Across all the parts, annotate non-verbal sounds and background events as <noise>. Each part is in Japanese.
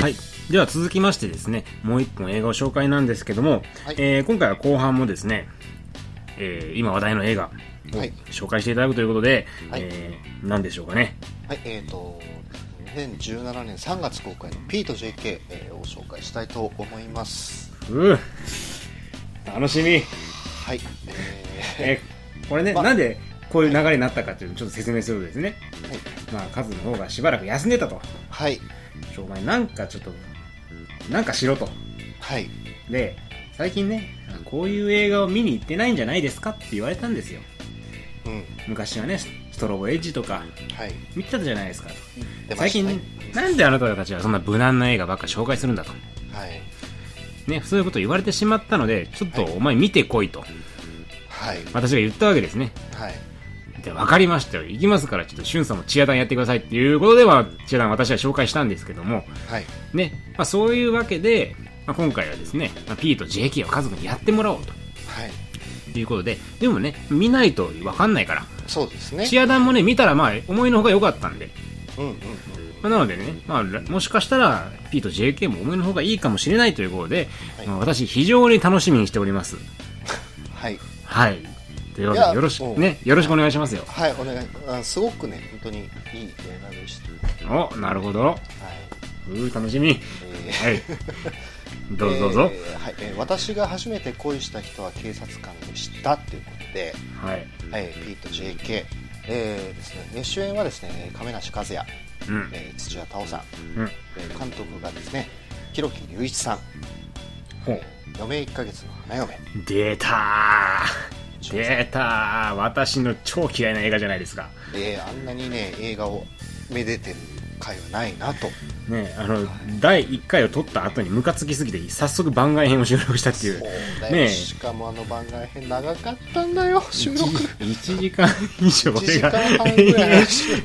はい。では続きましてですね、もう一本映画を紹介なんですけども、はいえー今回は後半もですね、えー今話題の映画をはい紹介していただくということで、はいえー何でしょうかね？はい、えー、と2017年3月公開の P と JK、えーを紹介したいと思いますうー楽しみ。はい。ええーこれね、まなんでこういう流れになったかっていうのをちょっと説明するとですね、ーはい、まあ、カズの方がしばらく休んでたと。はい。ちょお前なんかちょっと、なんかしろと。はい。で、最近ね、こういう映画を見に行ってないんじゃないですかって言われたんですよ。うん。昔はね、ストロボエッジとかはい。見てたじゃないですか。出ま最近、なんであなたたちはそんな無難な映画ばっか紹介するんだと。はいね、そういうことを言われてしまったので、ちょっとはい。お前見てこいと、はい。私が言ったわけですね。はい。で、わかりましたよ。行きますから、ちょっとシュンさんもチアダンやってくださいっていうことでは、チアダン私は紹介したんですけども、はい。ね、まあそういうわけで、まあ、今回はですね、まあ、P と JK を家族にやってもらおうはい。ということで、でもね、見ないとわかんないから、そうですね。チアダンもね、見たらまあ思いのほか良かったんで、うんうんうんまあなのでね、まあ、らもしかしたら P と JK も思いのほかいいかもしれないということで、はいまあ私非常に楽しみにしております。はいはい。というわけで、よろしく、ね、よろしくお願いしますよ。はいお願いあすごくね本当にいい映画でしたお、なるほど。はいうー、楽しみ。えーはい。どうぞどうぞ。えーはいえー私が初めて恋した人は警察官でしたということで、はい。はい、P と JK、えーですね、えー主演はですね亀梨和也、うん。えー土屋太鳳さん、うん。えー監督がですね広木隆一さんほう。余命1ヶ月の花嫁出たー出たー私の超嫌いな映画じゃないですか。えーあんなにね映画をめでてる回はないなと。ねあの、第1回を撮った後にムカつきすぎて、早速番外編を収録したっていう。そうねえ。しかもあの番外編長かったんだよ収録。1時間以上1時俺が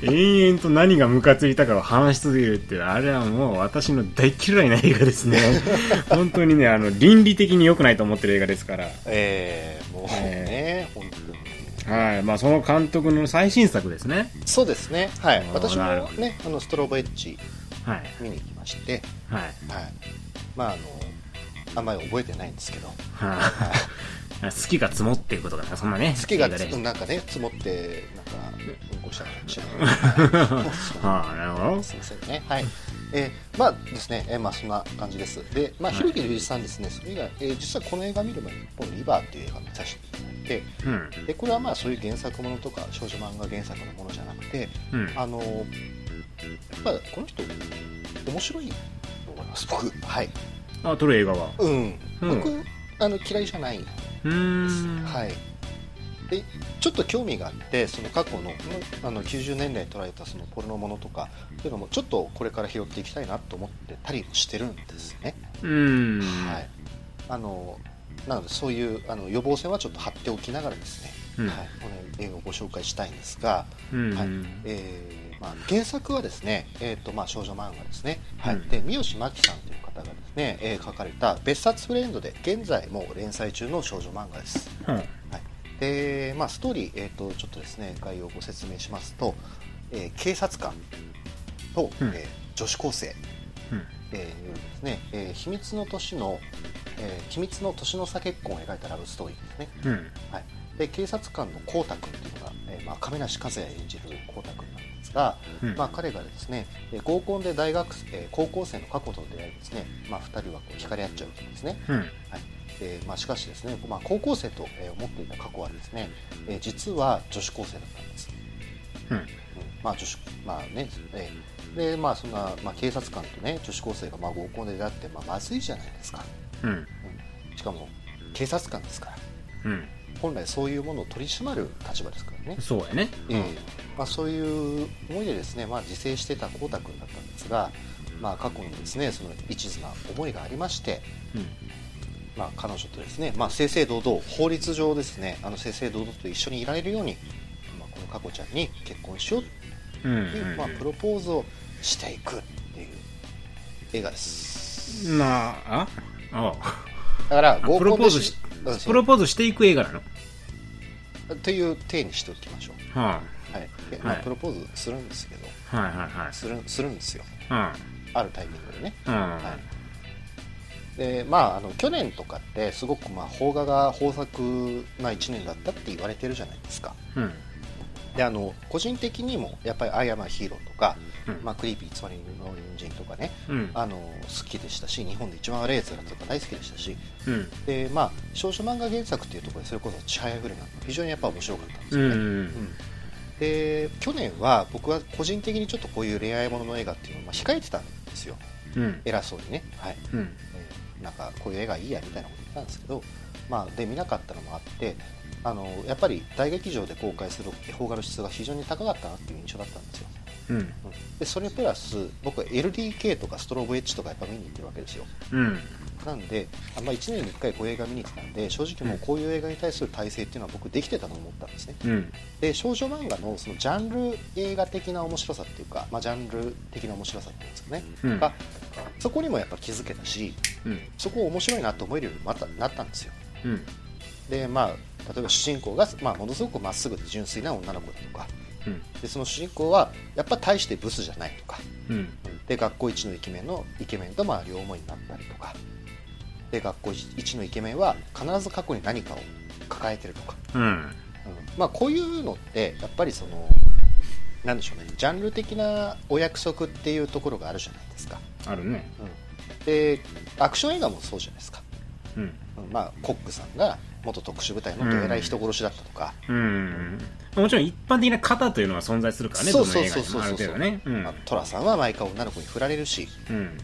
延々と何がムカついたかを話し続けるっていうあれはもう私の大嫌いな映画ですね。<laughs> 本当にねあの倫理的に良くないと思ってる映画ですから。えーもうね、本当にはい。まあその監督の最新作ですね。そうですね。はい。私もねあのストロボエッジはい。見に行きまして。はい。はい。まああのあんまり覚えてないんですけど。はい好きが積もっていうことかなそんなね好きがなんかね積もってなんかうんこしたかもしれない。は <laughs> あなるほど。すいませんね。はい。えーまあですね、えーまあそんな感じです。でまあはい。広木隆一さんですね。それ以外、えー実はこの映画見る前に「日本リバー」っていう映画を見させていただいてうん。でこれはまあそういう原作ものとか少女漫画原作のものじゃなくてうん。あのやっぱこの人面白いと思います僕。はい。あ撮る映画は。うん、うん。僕あの嫌いじゃない、はい。でちょっと興味があってその過去のあの90年代に捉えたそのポルノものとかっていうのもちょっとこれから拾っていきたいなと思ってたりもしてるんですね、うーん。はい。あのなのでそういうあの予防線はちょっと張っておきながらですね、うん。はい、この映画をご紹介したいんですが、うん。はい。えーまあ、原作はですね、えーとまあ、少女漫画ですね、はい。うんで三好真紀さんという方がですね、えー書かれた「別冊フレンド」で現在もう連載中の少女漫画です、うん。はい。でまあ、ストーリー、えー、とちょっとですね概要をご説明しますと、えー警察官と、うん。えー女子高生、うん。えーによるですね、えー秘密の年の、えー秘密の年の差結婚を描いたラブストーリーですね。うん。はい、で警察官のコウタ君というのが、えーまあ、亀梨和也演じるコウタ君なんですが、うん。まあ、彼がですねえー合コンで大学生、えー高校生の過去と出会いですね、まあ、2人はこう惹かれ合っちゃうわけですね、うん。はい。でまあ、しかしですね、まあ、高校生と、えー思っていた過去はですね、えー実は女子高生だったんです、うん。うん。まあ女子まあねえーでまあそんな、まあ、警察官とね女子高生がまあ合コンで出会って、まあ、まずいじゃないですか、うん。うん。しかも警察官ですから。うん本来そういうものを取り締まる立場ですからね、そうやね。ええ。まあ、そういう思いでですね、まあ、自制してた浩太君だったんですが、まあ、過去にですねその一途な思いがありまして、うん。まあ、彼女とですね、まあ、正々堂々法律上ですねあの正々堂々と一緒にいられるように、まあ、この佳子ちゃんに結婚しよううんうん。という、まあ、プロポーズをしていくっていう映画です。まあ？ああ。だから合コンでポーズしプロポーズしていく映画なのという体にしておきましょう、ははい。でまあはい。プロポーズするんですけど。いはいはいはい。するするんですよ。うん。あるタイミングでね、うん。はい、でまああの去年とかってすごくまあ邦画が豊作な1年だったって言われてるじゃないですか。うんであの個人的にもやっぱり「アイアムヒーロー」とか、うん。まあ、クリーピー偽りの隣人とかねうん。あの好きでしたし日本で一番悪い奴らとか大好きでしたしうん。でまあ少女漫画原作っていうところでそれこそ「ちはやふる」なんか非常にやっぱ面白かったんですよね、うんうんで去年は僕は個人的にちょっとこういう恋愛ものの映画っていうのをまあ控えてたんですよ。うん。偉そうにね。はい、うん。えーなんかこういう映画いいやみたいなこと言ったんですけどまあで見なかったのもあってあのやっぱり大劇場で公開する邦画の質が非常に高かったなっていう印象だったんですよ。うん。うん。でそれプラス僕は LDK とかストロボエッジとかやっぱ見に行ってるわけですよ。うん。なんで、あまあ、1年に1回こういう映画見に行ってたんで正直もうこういう映画に対する体制っていうのは僕できてたと思ったんですね。うん。で少女漫画のそのジャンル映画的な面白さっていうか、まあ、ジャンル的な面白さっていうんですかね、うん。がそこにもやっぱ気づけたしうん。そこを面白いなと思えるようにまたなったんですよ。うんでまあ例えば主人公が、まあ、ものすごくまっすぐで純粋な女の子だとか。うん。でその主人公はやっぱ大してブスじゃないとか。うん。で学校一のイケメンのイケメンとまあ両思いになったりとか。で学校一のイケメンは必ず過去に何かを抱えてるとか、うん。うん。まあこういうのってやっぱりそのなんでしょうねジャンル的なお約束っていうところがあるじゃないですか、あるね。うん、でアクション映画もそうじゃないですか、うん。うん。まあ、コックさんが元特殊部隊のどえらい人殺しだったとか、うん。もちろん一般的な型というのは存在するからねそうどの映画にもある程度ね。うん。まあトラさんは毎回女の子に振られるしうん。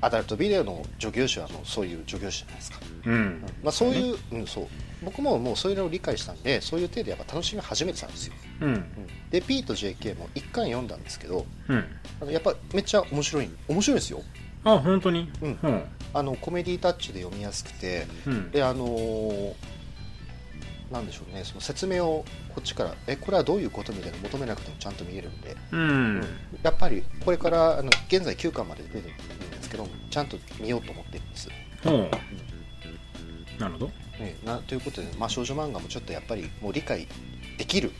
アダルトビデオの助業種はもうそういう助業種じゃないですか、うん。まあ、そういう、うん、そう。僕ももうそういうのを理解したんでそういう程度やっぱ楽しみ始めてたんですよ、うん。うん、で P と JK も一巻読んだんですけどうん。あのやっぱめっちゃ面白い面白いですよ。あ本当に？うん。うん。あのコメディタッチで読みやすくてうん。であのーなんでしょうね。その説明をこっちからえこれはどういうことみたいなの求めなくてもちゃんと見えるんで、うん。やっぱりこれからあの現在9巻まで出てるんですけどちゃんと見ようと思ってるんです、ほう。なるほど。ね、なということで、まあ、少女漫画もちょっとやっぱりもう理解できる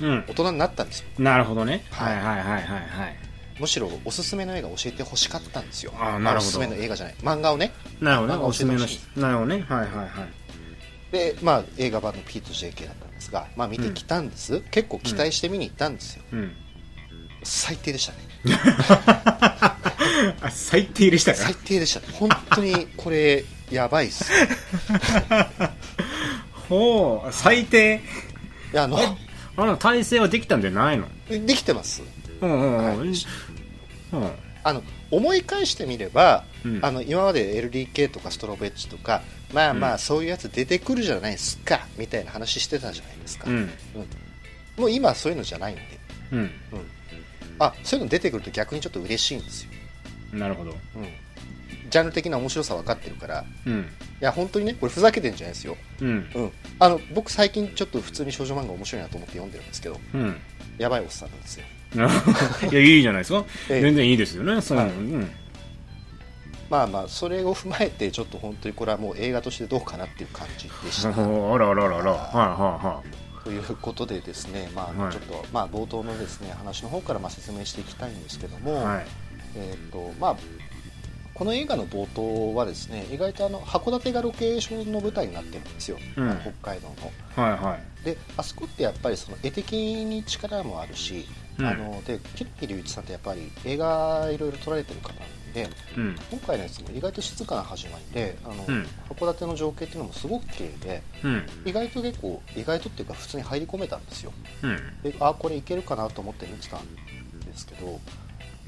うん。大人になったんですよ。なるほどね。ははいいはいはいはいはい。むしろおすすめの映画教えてほしかったんですよ。あーなるほど。おすすめの映画じゃない。漫画をね。なるほどね。おすすめのなるほどね。はいはいはいで、まあ、映画版の P と JK だったんですが、まあ、見てきたんです、結構期待して見に行ったんですよ、うん。最低でしたね。<laughs> あ最低でしたか？最低でしたね。本当にこれやばいっす。<laughs> ほう最低？いやあのあの体制はできたんじゃないの？できてます。うんうんうん。はい。うんあの思い返してみれば、うん。あの今まで LDK とかストロベッジとかまあまあうん。そういうやつ出てくるじゃないですかみたいな話してたじゃないですか、うん。うん。もう今はそういうのじゃないんで、うん。うん、あそういうの出てくると逆にちょっと嬉しいんですよ、なるほど。うん、ジャンル的な面白さ分かってるから。いうん。や本当にねこれふざけてんじゃないですよ、うん。うん、あの僕最近ちょっと普通に少女漫画面白いなと思って読んでるんですけど。うん。やばいおっさんなんですよ <laughs> いやいいじゃないですか。ええ。全然いいですよね。そのはいうん。まあまあそれを踏まえてちょっと本当にこれはもう映画としてどうかなっていう感じでした。<laughs> あらあらあら。あらはいはということでですね、まあ、はい。ちょっと、まあ、冒頭のですね話の方からまあ説明していきたいんですけども、いはい。はいえーとまあ、この映画の冒頭はですね意外とあの函館がロケーションの舞台になってるんですよ、うん。北海道の。はいはい。であそこってやっぱりその絵的に力もあるし、うん。あので木木隆一さんってやっぱり映画いろいろ撮られてる方なんでうん。今回のやつも意外と静かな始まりであの、うん。函館の情景っていうのもすごく綺麗でうん。意外と結構意外とっていうか普通に入り込めたんですよ。うん。であこれいけるかなと思って見てたんですけど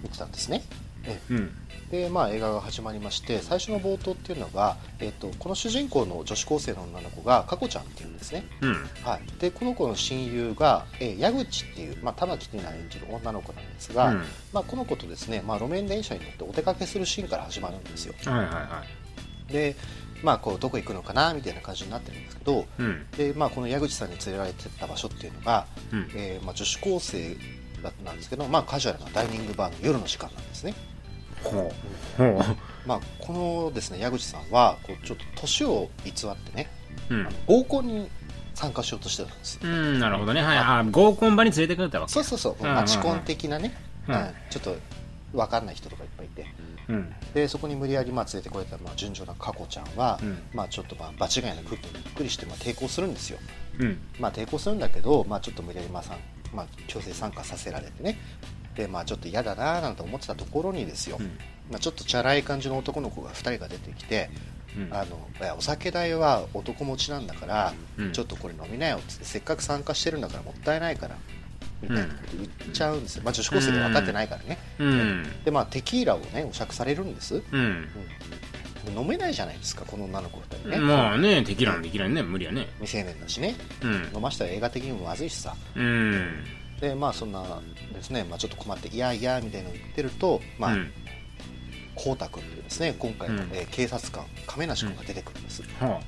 見てたんですね。え。うんでまあ映画が始まりまして最初の冒頭っていうのが、えっとこの主人公の女子高生の女の子が佳子ちゃんっていうんですね。うん。はい、でこの子の親友が、えー矢口っていう、まあ、玉木ティナ演じる女の子なんですが、うん。まあ、この子とですね、まあ、路面電車に乗ってお出かけするシーンから始まるんですよ。はいはいはい。で、まあ、こうどこ行くのかなみたいな感じになってるんですけどうん。で、まあ、この矢口さんに連れられてった場所っていうのが、うん。えーまあ、女子高生だったんですけど、まあ、カジュアルなダイニングバーの夜の時間なんですね、ほうほまあ、このですね矢口さんはこうちょっと年を偽ってねううん。合コンに参加しようとしてたんですよ。うんなるほどね。はい。あ合コン場に連れてくれたわけそうそうそう。うんマチコン的なね、うん。うんちょっと分かんない人とかいっぱいいて。うん。でそこに無理やりまあ連れてこられたまあ順調な佳子ちゃんは、うん。まあ、ちょっとまあ場違いな空気にびっくりしてまあ抵抗するんですよ、うん。まあ、抵抗するんだけど、まあ、ちょっと無理やりまあさん、まあ、強制参加させられてねで、まあ、ちょっと嫌だなーなんて思ってたところにですよ、うん。まあ、ちょっとチャラい感じの男の子が2人が出てきて、うん。あのお酒代は男持ちなんだから、うん。ちょっとこれ飲みなよってせっかく参加してるんだからもったいないからみたいなこと言っちゃうんですよ、まあ、女子高生で分かってないからね、うん。でまあテキーラをねお酌されるんです、うん。うん、飲めないじゃないですかこの女の子2人ね、まあねテキーラのできないね無理やね。未成年だしね。うん。飲ましたら映画的にもまずいしさ。うんでまあそんなですね、まあ、ちょっと困っていやいやみたいなの言ってるとまあうん。こうたくんというですね今回の、うん。えー警察官亀梨君が出てくるんです、は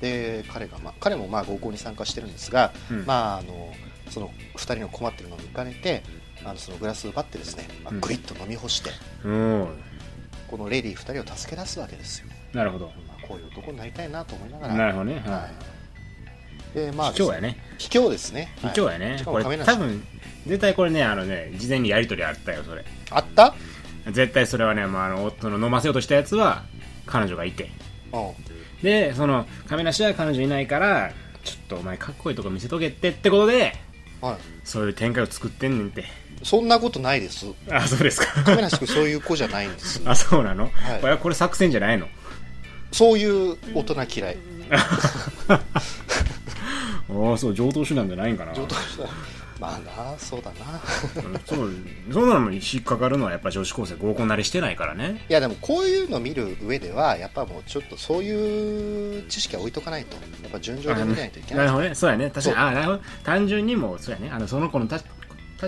で彼が、まあ、彼もまあ合コンに参加してるんですが、うん。まああのその2人の困ってるのを見かねてあのそのグラスを奪ってですね、まあうん。グイッと飲み干して、このレディー2人を助け出すわけですよ、なるほど。まあ、こういう男になりたいなと思いながら。なるほどね。は、はいでまあい卑怯やね。卑怯ですね。卑怯やね。これ多分絶対これねあのね事前にやり取りあったよそれ。あった？絶対それはね、まあ、あの夫の飲ませようとしたやつは彼女がいて。うん。でその亀梨は彼女いないからちょっとお前かっこいいとこ見せとけってってことではい、そういう展開を作ってんねんって。そんなことないです。あそうですか。亀梨君そういう子じゃないんです。<laughs> あそうなの、はい。これ作戦じゃないの？そういう大人嫌い <laughs> ああそう上等手段じゃないんかな。上等したまあなそうだな。そうそうなのに引っかかるのはやっぱ女子高生合コン慣れしてないからね。いやでもこういうの見る上ではやっぱもうちょっとそういう知識は置いとかないと。やっぱ順序で見ないといけない。なるほどね。そうやね。確かに。あなるほど。単純にもうそうやね。あのその子のた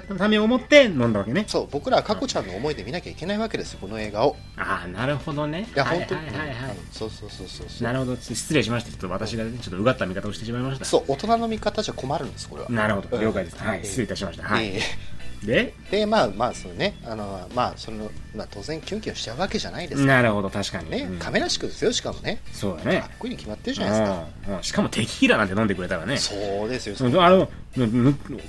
たためを思って飲んだわけね。そう僕らは佳子ちゃんの思いで見なきゃいけないわけですよこの映画を。ああなるほどね。いやはい本当に、はいはい。はいうそうそうそうそう。なるほど。失礼しました。ちょっと私がねちょっとうがった見方をしてしまいました。そう大人の見方じゃ困るんですこれは。なるほど。うん。了解です。はい。ええ。失礼いたしました。はい。えでえでまあまあそのね。あのまあその、まあ、当然キュンキュンしちゃうわけじゃないですか。なるほど確かに。ね、うん。亀梨君ですよしかもね。そうだね。かっこいいに決まってるじゃないですか。うんうん。しかもテキーラなんて飲んでくれたらね。そうですよあの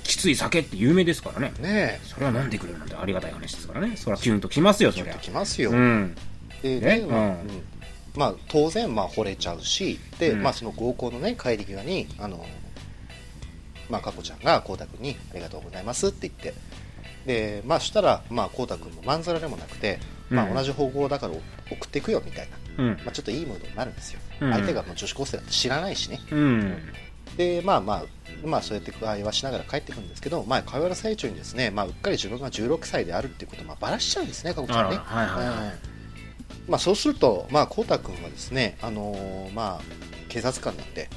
きつい酒って有名ですからね。ねそれは飲んでくれるなんてありがたい話ですからね。それはキュンときますよそりゃ。えキュンときますよ、うん。でねあうん。うん。まあ、当然まあ惚れちゃうしで、うん。まあ、その合コンの、ね、帰り際にあの、まあ、佳子ちゃんがこうたくんに「ありがとうございます」って言ってでまあしたらまあこうたくんもまんざらでもなくて、まあ、うん。同じ方向だから送っていくよみたいな、うん。まあ、ちょっといいムードになるんですよ、うん。相手がもう女子高生だって知らないしね。うん。でまあまあまあそうやって会話しながら帰ってくるんですけど、まあ、会話の最中にですね、まあ、うっかり自分が16歳であるっていうことをまあばらしちゃうんですね、かこちゃんね。はいはいはいうん。まあ、そうすると、まあ、こうたくんはですね、あのーまあ、警察官なんで、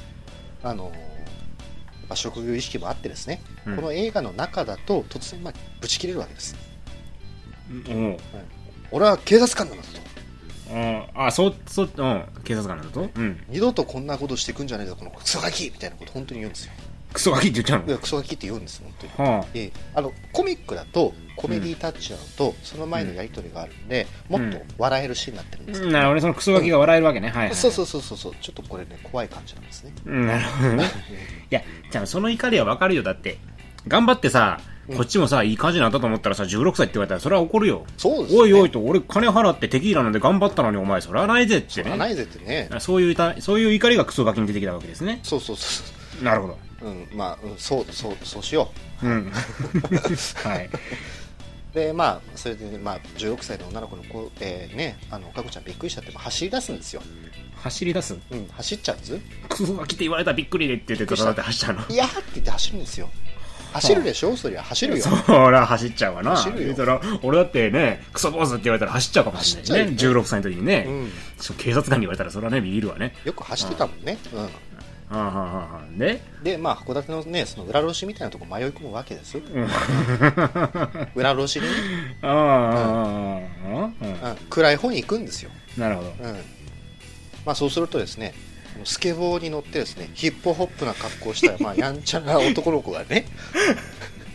あのーまあ、職業意識もあってですね、うん。この映画の中だと突然、まあ、ぶち切れるわけです。おう。俺は警察官なんだと。ああそそうん。警察官なんだと？うん。二度とこんなことしてくんじゃねえぞ、このクソガキみたいなこと本当に言うんですよ。クソガキって言っちゃうの？クソガキって言うんです、本当に。はであのコミックだとコメディタッチなのと、その前のやり取りがあるんで、もっと笑えるシーンになってるんです。よ、あなるほどね。そのクソガキが笑えるわけね。はいはいそうそうそうそうそう。ちょっとこれね怖い感じなんですね、うん。なるほどね。<laughs> いやじゃあその怒りはわかるよ。だって頑張ってさこっちもさいい感じになったと思ったらさ16歳って言われたらそれは怒るよ。そうですね。おいおいと俺金払ってテキーラ飲んで頑張ったのにお前それはないぜって。ねそらないぜってね。そういうたそういう怒りがクソガキに出てきたわけですね。そうそうそなるほどううんまあ、うん、そうそうそうしよう。ん。はい、うでまあそれで、ね、まあ16歳の女の子の子、えー、ねあのかこちゃんびっくりしちゃってまあ走り出すんですよ。走り出す？うん走っちゃうんですクソガキって言われたらびっくりでって言ってただって走っちゃうの。いやーって言って走るんですよ。走るでしょ？そりゃ走るよ。<laughs> そら走っちゃうわな。走るよ。俺だってねクソ坊主って言われたら走っちゃうかもしれないね。走っちゃうよ16歳の時にね、うん。警察官に言われたらそれはねビビるわね。よく走ってたもんね、うん、ああははははね。でまあ函館のねその裏路地みたいなとこ迷い込むわけです。よ裏路地に。ね、暗い方に行くんですよ。なるほど、うん。まあ、そうするとですねスケボーに乗ってですねヒップホップな格好したまあやんちゃな男の子がね、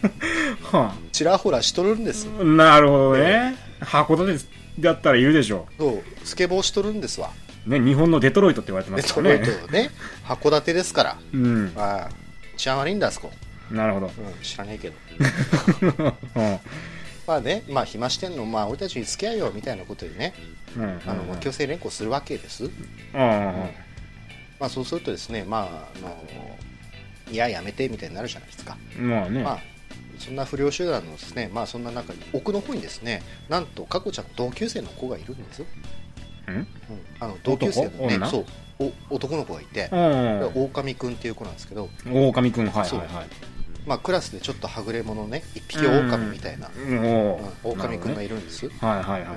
<laughs> ちらほらしとるんです。なるほどね、ね、函館だったらいるでしょう。そうスケボーしとるんですわ。ね日本のデトロイトって言われてまデすからね。トロイトね。函館ですから。うん。ああ治安悪いんだあそこ、なるほど。うん、知らねえけど。<laughs> うん。まあねまあ暇してんのまあ俺たちに付き合いよみたいなことでね。うん。あの強制連行するわけです、うん。まあそうするとですねまああのいややめてみたいになるじゃないですか。まあね。まあそんな不良集団のですねまあそんな中に奥の方にですねなんと佳子ちゃんの同級生の子がいるんですよ、あの同級生のねそう。お男の子がいて、うん。狼くんっていう子なんですけど、狼くん、はいはいはい。まあ、クラスでちょっとはぐれ者ね一匹狼みたいな、うん。おうん、狼くんがいいるんです、はいはいはい。うん。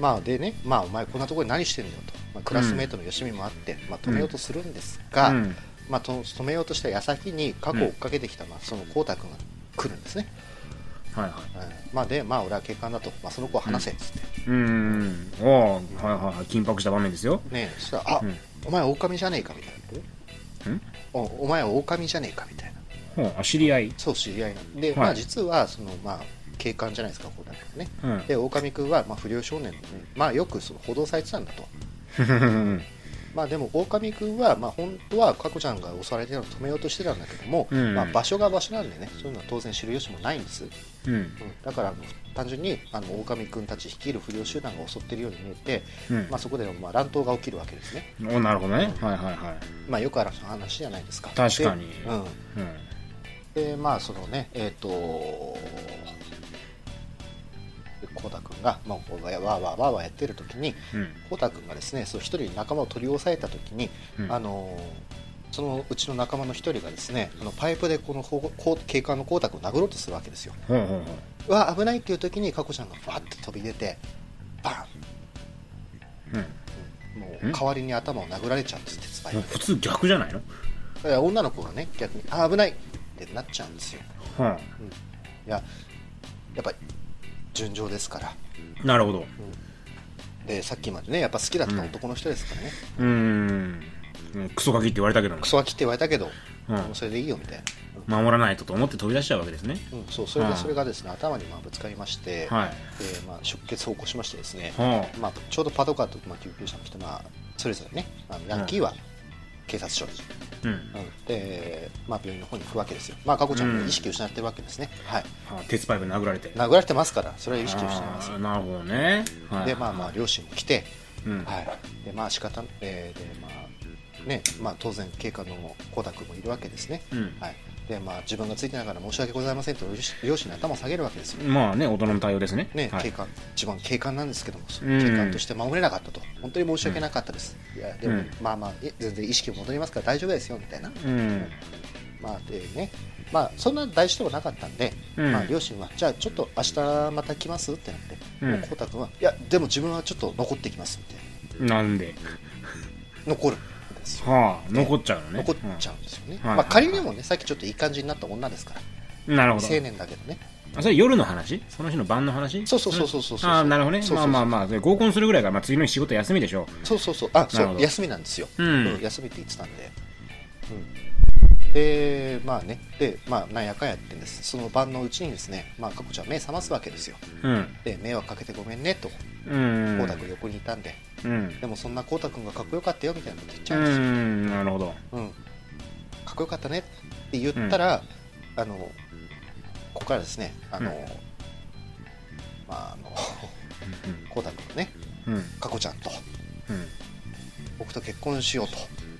まあでね、まあ、お前こんなところで何してんだよと、まあ、クラスメートのよしみもあって、まあ、止めようとするんですが、うん。まあ、と止めようとした矢先に過去を追っかけてきた、まあ、その光太君が来るんですね、はいはい。うんまあ、で、まあ、俺は警官だと、まあ、その子を話せっつって、うん。おおはいはいはい。緊迫した場面ですよ。ねそしたら、あ、うんお前狼じゃねえかみたいな。ん？おお前は狼じゃねえかみたいな。ほうあ、知り合い。そう、知り合いなんで、はいまあ、実は、その、まあ、警官じゃないですか、こうだね。うん。で、狼君は、まあ、不良少年まあ、よくその報道されてたんだと。<laughs> まあ、でも、狼君は、まあ、本当は、佳子ちゃんが襲われてるのを止めようとしてたんだけども、うんまあ、場所が場所なんでね、そういうのは当然知る由もないんです。うん。うん、だから、あの単純に、あの、狼君たち率いる不良集団が襲ってるように見えて、うんまあ、そこで、まあ、乱闘が起きるわけですね。おなるほどね。はいはいはい。まあ、よくある話じゃないですか。確かにでうん。うん。でまあそのねえっ、とコ太君が、まあ、わーわーわーわーやってる時にうん。コ太君がですねそう一人仲間を取り押さえた時に、うん。あのーそのうちの仲間の一人がですねあのパイプでこのこう警官のコ太君を殴ろうとするわけですよ。ほうほうほうわ危ないっていう時に佳子ちゃんがファッと飛び出てバう。うん。ンもうん。う代わりに頭を殴られちゃうんです鉄パ普通逆じゃないの？でいや女の子がね逆にあ危ないってなっちゃうんですよ、はうん、いややっぱり純情ですから。あ、なるほど。でさっきまでねやっぱ好きだった男の人ですからね、うーん。クソガキって言われたけども。クソガキって言われたけど、うん。それでいいよみたいな、守らないとと思って飛び出しちゃうわけですね。うん、そうそれはいがそれがですね頭にまあぶつかりまして、はい。でまあ、出血を起こしましてですね、はまあ、ちょうどパトカーと、まあ、救急車の人、まあ、それぞれねあのヤンキーは警察署に、あ。うん。うん。でまあ、病院の方に行くわけですよ、まあ、佳子ちゃんも意識を失ってるわけですね、はい、はあ鉄パイプ殴られて。殴られてますから。それは意識を失います。なるほどね。はい。でまあまあ両親も来て、うん。はい、でまあ仕方、えーでまあねまあ、当然警官のコ太君もいるわけですね、うん。はいでまあ、自分がついてながら申し訳ございませんと両親に頭を下げるわけですよ、まあね、大人の対応ですね。ねはい。警官自分は警官なんですけども、うん。警官として守れなかったと。本当に申し訳なかったです、いやでも、うん。まあまあい全然意識戻りますから大丈夫ですよみたいな、うん。まあでね。まあ、そんな大事でもなかったんで、うん。まあ、両親はじゃあちょっと明日また来ます？ってなって、うん。もうコ太君はいやでも自分はちょっと残ってきますみたいな。なんで？残る。んですよ。はあ、残っちゃうのね。残っちゃうんですよね、はいまあ、仮にもねさっきちょっといい感じになった女ですからうんなるほど。青年だけどね。あそれ夜の話？その日の晩の話？そうそうそうそうそうそう。ああ、なるほどね。そうそうそうまあまあまあ、合コンするぐらいが、まあ次の日仕事休みでしょ。そうそうそう。あそう休みなんですよ、うん休みって言ってたんで、うん、でまあねでまあなんやかんやってんですその晩のうちにですねまあ佳子ちゃん目覚ますわけですよう。うん。で迷惑かけてごめんねとうん。光太君横にいたんでうん。でもそんな光太君がかっこよかったよみたいなこと言っちゃううんですよ、ん、なるほど。うん、かっこよかったねって言ったら、あのここからですねあの、うんまああの光太君がねうん。うん。佳子ちゃんとうん。僕と結婚しようとうんうん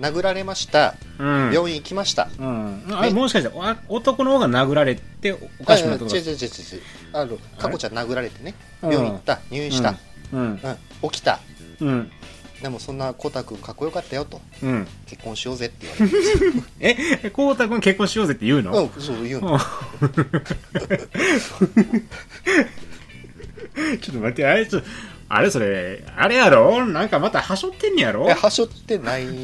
殴られました、うん。病院行きました、うん。あれ、もしかして、あ男の方が殴られておかしくなったとかあ違う違う違う違う。あの佳子ちゃん殴られてね。うん。病院行った。入院した、うん。うん。起きた。うん。でもそんな光太君かっこよかったよと。うん。結婚しようぜって言われるんですよえ、こうたくん結婚しようぜって言うの？うん。そう言うの。<laughs> ちょっと待って、あれ、ちょあれそれ、あれやろ？なんかまたはしょってんねやろ？えはしょってないん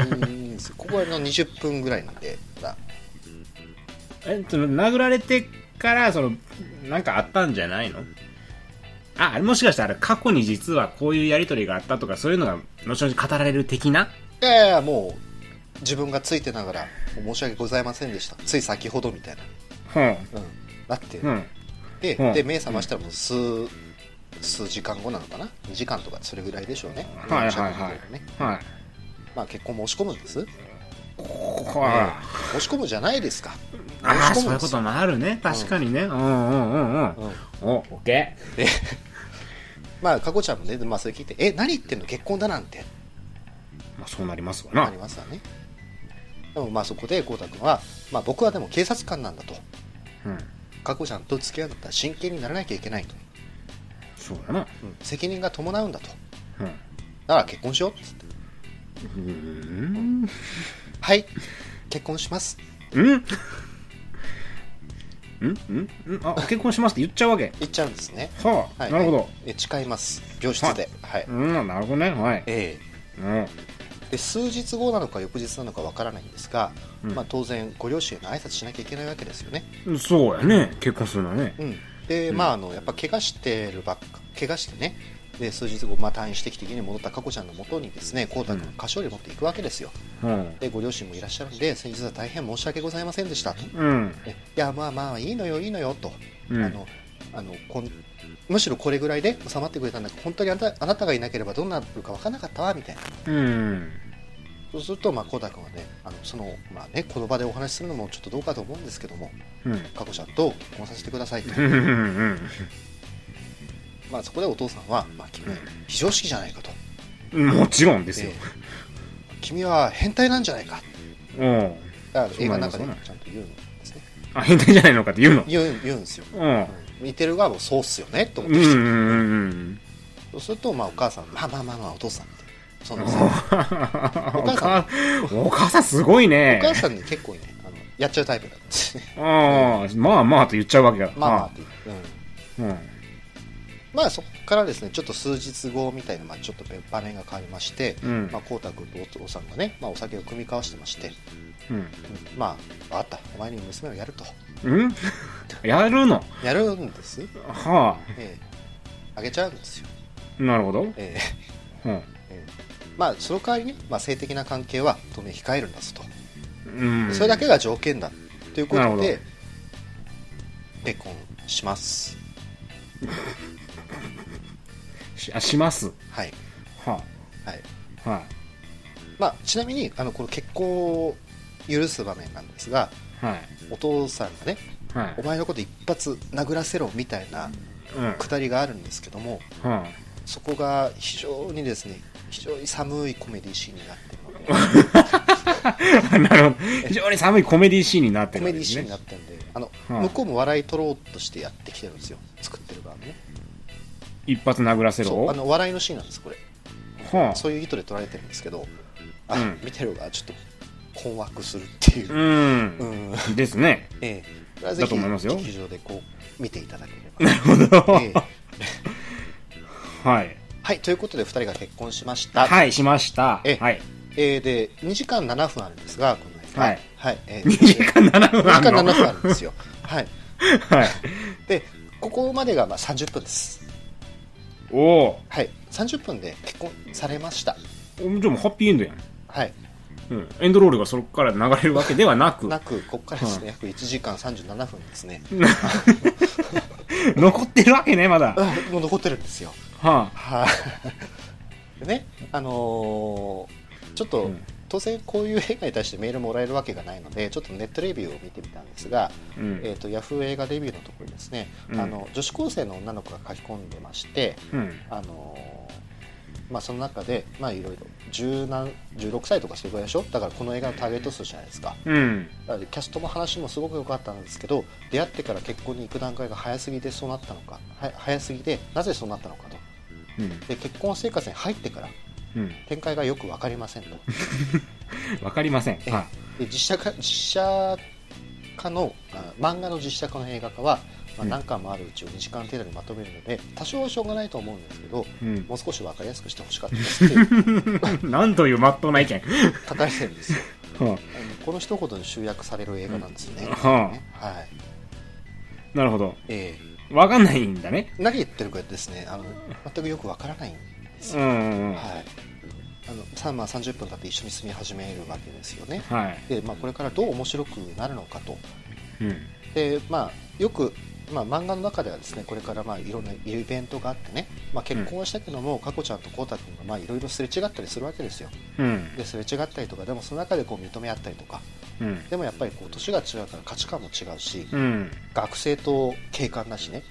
ですよ。<laughs> ここの20分ぐらいなんでまだ。え、その、殴られてから、その、なんかあったんじゃないの？あ、あれもしかしたら過去に実はこういうやりとりがあったとか、そういうのが後々語られる的な？いやいやもう自分がついてながら申し訳ございませんでした。つい先ほどみたいな、うん。うん、なって、うん。でうん。で目覚ましたらもう数数時間後なのかな？2時間とかそれぐらいでしょうね。はいはいはい。ね。はい。まあ、結婚申し込むんです。ほら申し込むじゃないですか。ああ申し込むんです。そういうこともあるね。確かにね。うんうんうんうん。うん。おオッケで <laughs> まあ佳子ちゃんもね、まあ、それ聞いて「え何言ってんの？結婚だなんて」ーまあそうなりますわな。なりますわね。でもまあそこで浩太君は、まあ、僕はでも警察官なんだと。うん。佳子ちゃんと付き合うんだったら真剣にならなきゃいけないと、そうだな。うん責任が伴うんだと。うん。だから結婚しようっつって。うん。はい結婚します。うん。うんうんうん。あ結婚しますって言っちゃうわけ。言っちゃうんですね。はあ、はい。なるほど。え誓います。病室で。はい、うんなるほどね。はい。えうん。えで数日後なのか翌日なのかわからないんですが、うん。まあ、当然ご両親への挨拶しなきゃいけないわけですよね、そうやね。結婚するのはね。うん、で、まああのやっぱ怪我してるばっか怪我してね。で数日後、まあ、退院してきて家に戻った佳子ちゃんのもとにですね浩太君うん菓子折り持っていくわけですよ。うん。でご両親もいらっしゃるんで先日は大変申し訳ございませんでしたと。うん。でいやまあまあいいのよいいのよと、うん。あのあのこんむしろこれぐらいで収まってくれたんだけど本当にあなたあなたがいなければどうなるか分からなかったわみたいな。うんそうすると、まあ、浩太君はねあのその、まあね、この場でお話しするのもちょっとどうかと思うんですけどもうん。ちゃんと結婚させてくださいと、まあ、そこでお父さんは、まあ、君は非常識じゃないかと、うんもちろんですよ。ええ君は変態なんじゃないか。うん。だから映画の中でちゃんと言うんですね。あ変態じゃないのかって言うの？言う言うんですよ、うん。うん。見てる側もそうっすよねと思って、うんうんうん。そうすると、まあ、お母さんまあまあまあまあお父さんその <laughs> お母さ母お母さんすごいね。お母さんに結構ねあのやっちゃうタイプなんですね。ああまあまあと言っちゃうわけだ。まあまあってい。う、うん、うん。まあそこからですねちょっと数日後みたいな、まあ、ちょっと場面が変わりまして、うん。まあ、光太君とお父さんがね、まあ、お酒を組み交わしてまして、うん。うん。まあ分かった。お前に娘をやると。うん？<laughs> やるの？やるんです、はええ。あげちゃうんですよ、あなるほど。えうん。えええまあその代わりね、まあ、性的な関係は当面控えるんだぞと、うん。それだけが条件だというこなるほど。とで結婚します。<laughs> しあします？はい。ははい。あはまあ、ちなみにあのこの結婚を許す場面なんですがいはい。お父さんがねはい。お前のこと一発殴らせろみたいなうんくだりがあるんですけどもはそこが非常にですね非常に寒いコメディシーンになってるのであ <laughs> なるほど。非常に寒いコメディシーンになってコメディシーンになってるんであの、はい向こうも笑い取ろうとしてやってきてるんですよ。作ってる側もね。一発殴らせろ。あの笑いのシーンなんですこれ。はあ。そういう意図で撮られてるんですけどあ、うん。見てる側ちょっと困惑するっていう。う、ん。うん。ですね。ええ。だひと思いますよ。劇場でこう見ていただければ。なるほど。ええ。<laughs> はいはいということで2人が結婚しました、はいしました。えはい。えーで2時間7分あるんですがこのはい、はいえー2時間7分2時間あんの7分あるんですよ。はい。<laughs> はい。でここまでがまあ30分です。おおはい。30分で結婚されました。じゃあもうハッピーエンドやん。はい。うん、エンドロールがそこから流れるわけではなく。なくここからですね、約1時間37分ですね。<laughs> 残ってるわけねまだ。あ <laughs> もう残ってるんですよははい。でねあのーちょっと、うん。当然こういう映画に対してメールもらえるわけがないのでちょっとネットレビューを見てみたんですが、あ、うん。えー、とヤフー映画レビューのところにですね、うん。あの女子高生の女の子が書き込んでまして、うん。あのーまあ、その中で、まあ、いろいろ10何16歳とかそういうぐらいでしょ？だからこの映画のターゲット数じゃないですか。うん。キャストも話もすごく良かったんですけど出会ってから結婚に行く段階が早すぎてそうなったのかは早すぎてなぜそうなったのかとうん。で結婚生活に入ってからうん。展開がよく分かりませんと。<laughs> わかりません。えはで実写化実写化のあ漫画の実写化の映画化は、まあ、うん。何巻もあるうちを2時間程度にまとめるので多少はしょうがないと思うんですけどい、うん。もう少し分かりやすくしてほしかったですっていう。<laughs> なんというまっとうな意見。書かれてるんですよ。は <laughs> あのこの一言に集約される映画なんですよね、うん。ははい。あなるほど。えわかんないんだね。ー何言ってるかですね。あの全くよく分からないんですよ、うんうんうん。はい。あのさまあ、30分経って一緒に住み始めるわけですよね。はい。で、まあ、これからどう面白くなるのかと。うん。で、まあ、よくまあ、漫画の中ではですねこれからまあいろんなイベントがあってね、まあ、結婚はしたけども、佳子ちゃんとこうたくんがまあいろいろすれ違ったりするわけですよ。うん。ですれ違ったりとかでもその中でこう認め合ったりとかうん。でもやっぱりこう年が違うから価値観も違うしうん。学生と警官だしね。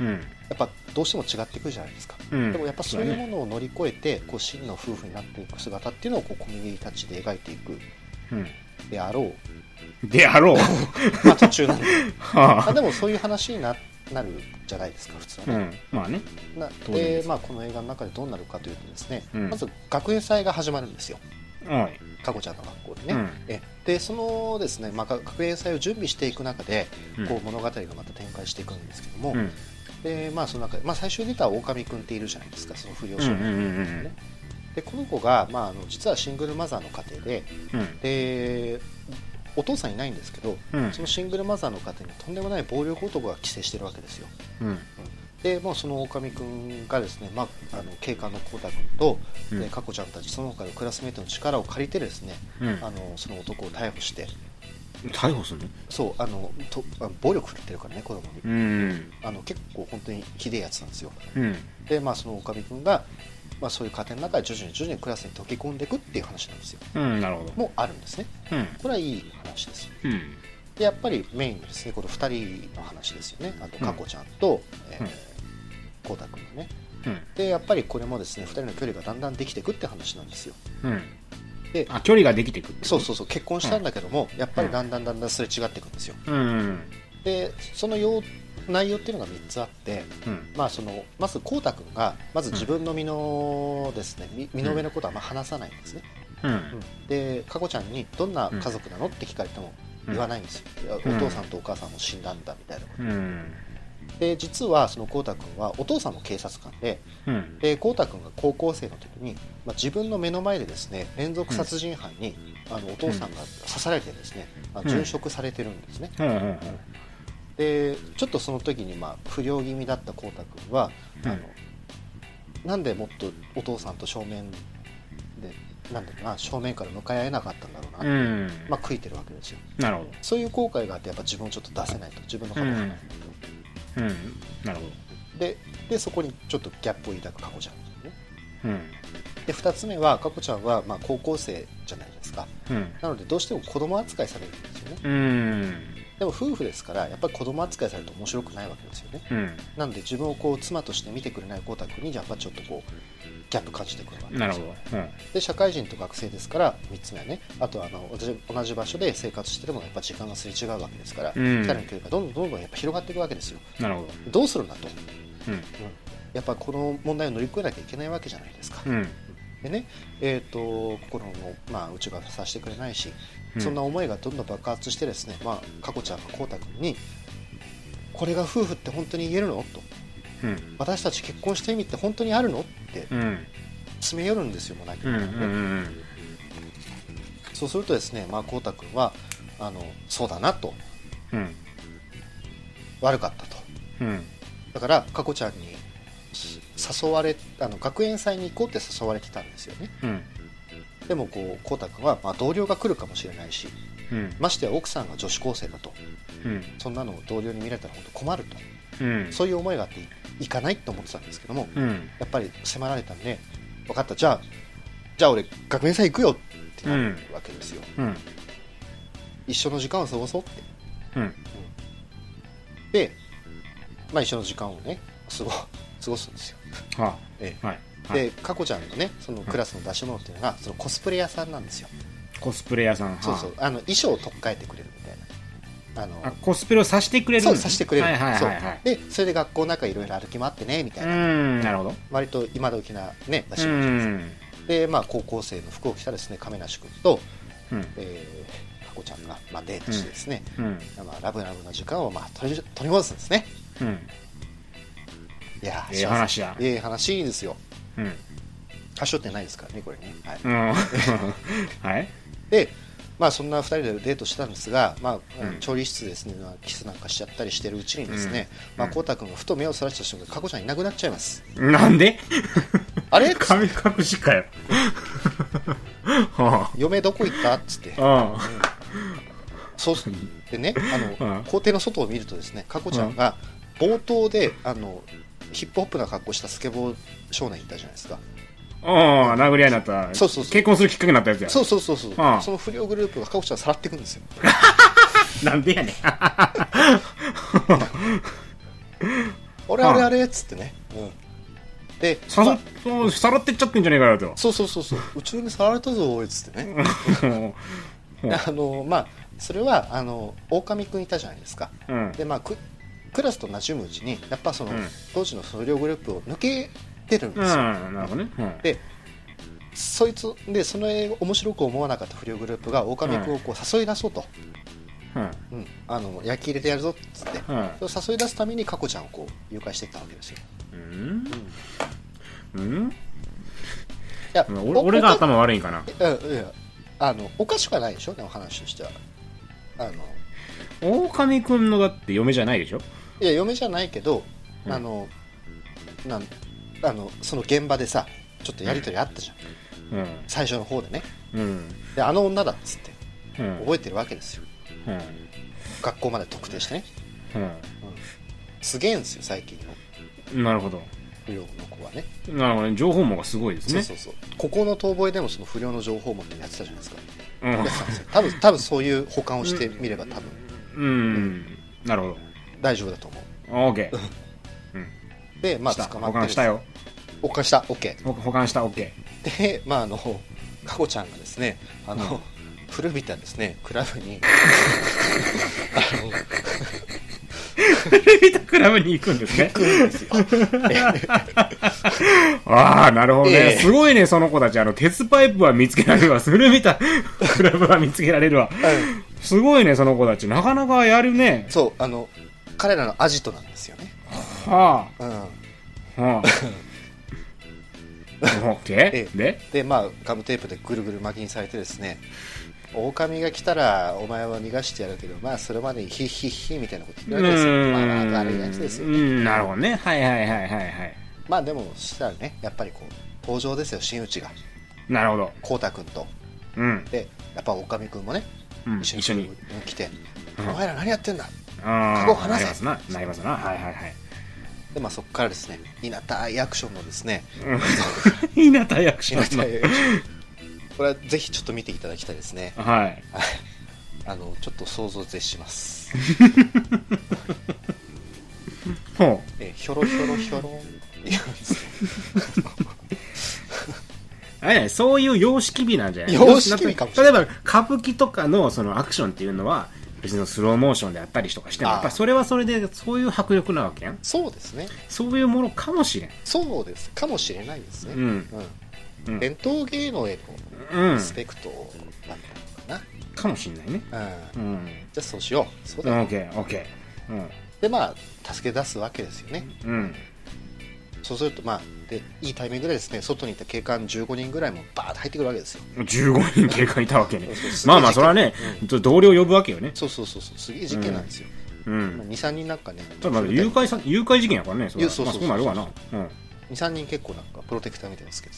うん。やっぱどうしても違ってくるじゃないですか、うん。でもやっぱそういうものを乗り越えてこう真の夫婦になっていく姿っていうのをこうコメディたちで描いていくうん。であろうであろう。<laughs> まあ途中なんで。<laughs> はあ。でもそういう話にななるじゃないですか普通はあうね、ん。まあね。なで、まあ、この映画の中でどうなるかというとですね、うん。まず学園祭が始まるんですよ。おい。佳子ちゃんの学校でね、うん。えでそのですね、まあ、学園祭を準備していく中で、うん。こう物語がまた展開していくんですけども、うん。でまあ、その中で、まあ、最初に出た狼くんっているじゃないですかその不良少年、うんうんうんうん。ね。でこの子が、まあ、あの実はシングルマザーの家庭でうん。でお父さんいないんですけど、うん。そのシングルマザーの家庭にとんでもない暴力男が寄生してるわけですよ。うん。でもうその狼くんがですね、まあ、あの警官の浩太君と、うん。で佳子ちゃんたちその他のクラスメートの力を借りてですね、うん。あのその男を逮捕して。逮捕するの？そうあのとあの暴力振るってるからね子供に、うん。あの結構本当にひでえやつなんですよ。うん。で、まあ、その狼くんが、まあ、そういう家庭の中で徐々に徐々にクラスに溶け込んでいくっていう話なんですよ。うんなるほど。もあるんですね。うん。これはいい話ですうん。でやっぱりメインのですねこの2人の話ですよね。あと佳子ちゃんとうん。浩太、君のね。うん。でやっぱりこれもですね2人の距離がだんだんできていくって話なんですよ。うん。であ距離ができてくってこと？そうそうそう結婚したんだけども、やっぱりだんだんだんだんすれ違っていくんですよ。うんでその用内容っていうのが3つあって、うん。まあ、そのまず浩太君がまず自分の身のですね身身の上のことはあんま話さないんですね、うん。うん。で佳子ちゃんにどんな家族なのって聞かれても言わないんですよ、お父さんとお母さんも死んだんだみたいなこと。うん。で実はその浩太君はお父さんも警察官でうん。で浩太君が高校生の時に、まあ、自分の目の前でですね連続殺人犯に、あのお父さんが刺されてですね、まあ、うん殉職されてるんですね、うん。うんでちょっとその時にまあ不良気味だった浩太君は、うん。あのなんでもっとお父さんと正面でなんだろうな正面から向かい合えなかったんだろうな、うん。まあ、悔いてるわけですよ。なるほそういう後悔があってやっぱ自分をちょっと出せないと自分の顔を出せないと、どうん。なるほででそこにちょっとギャップを抱く佳子ちゃんですね。どうん。で2つ目は佳子ちゃんはまあ高校生じゃないですか。うん。なのでどうしても子供扱いされるんですよね。うんでも夫婦ですからやっぱり子供扱いされると面白くないわけですよね。うん。なので自分をこう妻として見てくれない光太君にやっぱちょっとこうギャップ感じてくるわけですよ。ほど。うん。で社会人と学生ですから3つ目はねあとはあの同じ同じ場所で生活しててもやっぱ時間がすれ違うわけですから、うん。2人の距離がどんどんどんどんやっぱ広がっていくわけですよ。なるほど。うするんだと、どうん。やっぱこの問題を乗り越えなきゃいけないわけじゃないですか、うんうんでね、えー、と心も、まあ、内側させてくれないし、うん。そんな思いがどんどん爆発してですね、まあ、佳子ちゃんが浩太君にこれが夫婦って本当に言えるの？と。うん。私たち結婚した意味って本当にあるの？ってうん。詰め寄るんですよもう泣きうんうんそうするとですね、まあ、浩太君はあのそうだなと。うん。悪かったと。うん。だから佳子ちゃんに誘われあの学園祭に行こうって誘われてたんですよね。うん。でもこう浩太君は、まあ、同僚が来るかもしれないしうん。ましてや奥さんが女子高生だと。うん。そんなのを同僚に見られたら本当困ると。うん。そういう思いがあって行かないと思ってたんですけどもうん。やっぱり迫られたんで分かった。じゃあじゃあ俺学園祭行くよってなるわけですよ、うん。一緒の時間を過ごそうって。うん。で、まあ、一緒の時間をね過ご <laughs> 過ごすんですよ。はえはい。はい。で佳子ちゃんのねそのクラスの出し物っていうのがそのコスプレ屋さんなんですよ。コスプレ屋さん。そうそう。あ。の衣装を取っ替えてくれるみたいな。あのあコスプレをさせてくれるそうのさせてくれる、はいはいはいはい。でそれで学校の中いろいろ歩き回ってねみたいうな、んなるほど。割と今時なね出しう物ですかん。で、まあ、高校生の服を着たですね亀梨君と、うん。えー、佳子ちゃんが、まあ、デートしてですね、うん。まあ、ラブラブな時間を、まあ、取り取り戻すんですね。うんいやーええ話や。ええ話ですよ。うん。多少点ないですからねこれね、はい。うん。<laughs> はい。でまあそんな2人でデートしたんですが、まあ調理室でですね、まあキスなんかしちゃったりしてるうちにですね、うん。まあ、こうたくんがふと目をそらした瞬間佳子ちゃんいなくなっちゃいます。なんで？<laughs> あれ？髪隠しかよ。は <laughs> 嫁どこ行った？っつって。あそうでねあの、うん。校庭の外を見るとですね佳子ちゃんが冒頭であのヒップホップな格好したスケボー少年いたじゃないですか。ああ殴り合いになった。そうそうそう。結婚するきっかけになったやつや。そうそうそうそう。ああ。その不良グループがカコちゃんさらっていくんですよ。<laughs> なんでやねん。<laughs> あれあれあれっつってね、うん、でさまあ。そさらってっちゃってんじゃねえかよと。そうそうそうそう。うちのにさられたぞおいっつってね。<laughs> うんあのまあそれはあの狼くんいたじゃないですか。うん。でまあククラスと馴染むうちにやっぱその、うん。当時の不良グループを抜けてるんうんですよ、なるほどね。うん。でそいつでその面白く思わなかった不良グループが狼くんをこう誘い出そうと、うん。うん。あの焼き入れてやるぞっつって、うん。それを誘い出すためにカコちゃんをこう誘拐していったわけですよ、うん。うん、いうん。や俺がお頭悪いんかな。かいやいやあのおかしくはないでしょ？でも話としては。あの狼くんのだって嫁じゃないでしょ？いや嫁じゃないけど、うん。あのなんあのその現場でさちょっとやり取りあったじゃん、うん。最初の方でね。うん。であの女だっつってうん。覚えてるわけですよ。うん。学校まで特定してね、すげえんですよ最近の。んなるほど。不良の子はね。なるほどね。情報網がすごいですね。そうそうそう。ここの遠吠えでもその不良の情報持ってやってたじゃないですか。うん。やってたんですよ。多分多分そういう保管をしてみれば多分。うん。なるほ大丈夫だと思ど OK <laughs> うでまあした。捕まって保管したよ。保管した。OK ほ保管した。OK でまああのかこちゃんがですねあの、古びたですねクラブに。あの見たクラブに行くんですね。行くんですよ。<laughs> ああなるほどね、ええ。すごいねその子たち。あの鉄パイプは見つけられるわ。古びたクラブは見つけられるわ。すごいねその子たち。なかなかやるね。そうあの彼らのアジトなんですよね。はうん。あ。<laughs> はあえで？でまあガムテープでぐるぐる巻きにされてですね狼が来たらお前は逃がしてやるけどまあそれまでにヒッヒッヒみたいなこと言ってるわけですよ。まあやつですようーんなるほどね。はいはいはいはいはい。まあでもそしたらねやっぱりこう登場ですよ真打ちが。なるほど。こうたくんと。うん、でやっぱ狼くんもねうん、一一緒に。来て、うん。お前ら何やってんだ？あカゴ離せ。なりますな。なりますな。はいはいはい。でまあそこからですねいなたいアクションのですね。いいな大役しいまなたいアクションこれはぜひちょっと見ていただきたいですね。はい。はい。あのちょっと想像を絶します。<laughs> ほえひょろひょろひょろ。んって言うんですようあれねそういう様式美なんじゃない？様式美かもしれない。例えば歌舞伎とかのそのアクションっていうのは別にスローモーションであったりとかしてもやっぱそれはそれでそういう迫力なわけやん。そうですね。そういうものかもしれん。そうです。かもしれないですね、うん。うん。伝統芸能へうんのリスペクトだったのかかもしれないね。な、うん。うん。じゃあそうしよう。そうだよ、オッケーオッケー。でまあ助け出すわけですよね。うんうんそうするとまあでいいタイミングでですね外にいた警官15人ぐらいもバーッと入ってくるわけですよ。15人警官いたわけね。まあまあそれはね、同僚呼ぶわけよね。そうそうそうそうすげえ事件なんですよ、うん。23人なんかねただ誘拐さ誘拐事件やからねそそうそうそうまあ、そうなるわな。23人結構なんかプロテクターみたいなつけて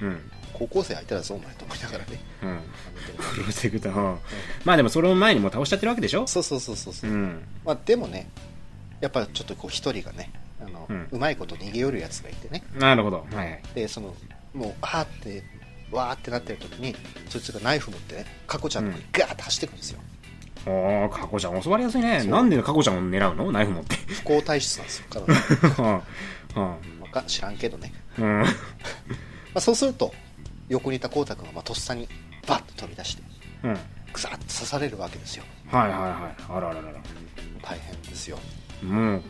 うんうん。高校生相手だぞお前と思いながらね。うん。<laughs> プロテクター。うん。まあでもそれを前にもう倒しちゃってるわけでしょ？そうそうそうそうそう。う、ん。まあ、でもねやっぱちょっとこう一人がねあの、ううんまいこと逃げ寄るやつがいてね。なるほど。はいはい。でそのもうあーってわーってなってる時にそいつがナイフ持ってねカコちゃんの方にガーッて走ってくるんですよ、おーカコちゃん襲われやすいね。なんでカコちゃんを狙うの？ナイフ持って。不幸体質なんですよ彼女うん。わか知らんけどね、うん。まあ、そうすると横にいたこうたくんがまあとっさにバッと飛び出してうん。はいグサッと刺されるわけですよ。はいはいあらあらあら。大変ですよ。もう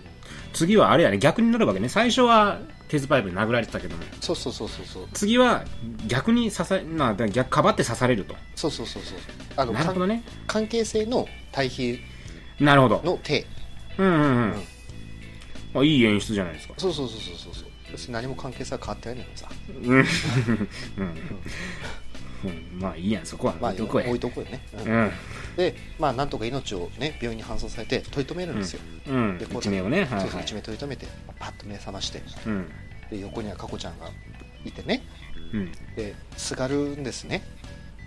次はあれやね逆になるわけね。最初は鉄パイプで殴られてたけどもそうそうそうそうそう。次は逆に刺さな逆かばって刺されると。そうそうそうそう。あのなるほどね。関係性の対比なるほど。の手。うんうんうん。うん。あいい演出じゃないですか。そうそうそうそうそうそう。何も関係性は変わってないんだけどさうん。うんうん。まあいいやんそこは。まあ置いとこや。置いとこうよね、うん。うん。でまあなんとか命をね病院に搬送されて取り留めるんですよ、うん。でこう一命をね。はいそうそうはい一命取り留めてパッと目覚まして。うん。で横には佳子ちゃんがいてね。うん。ですがるんですね。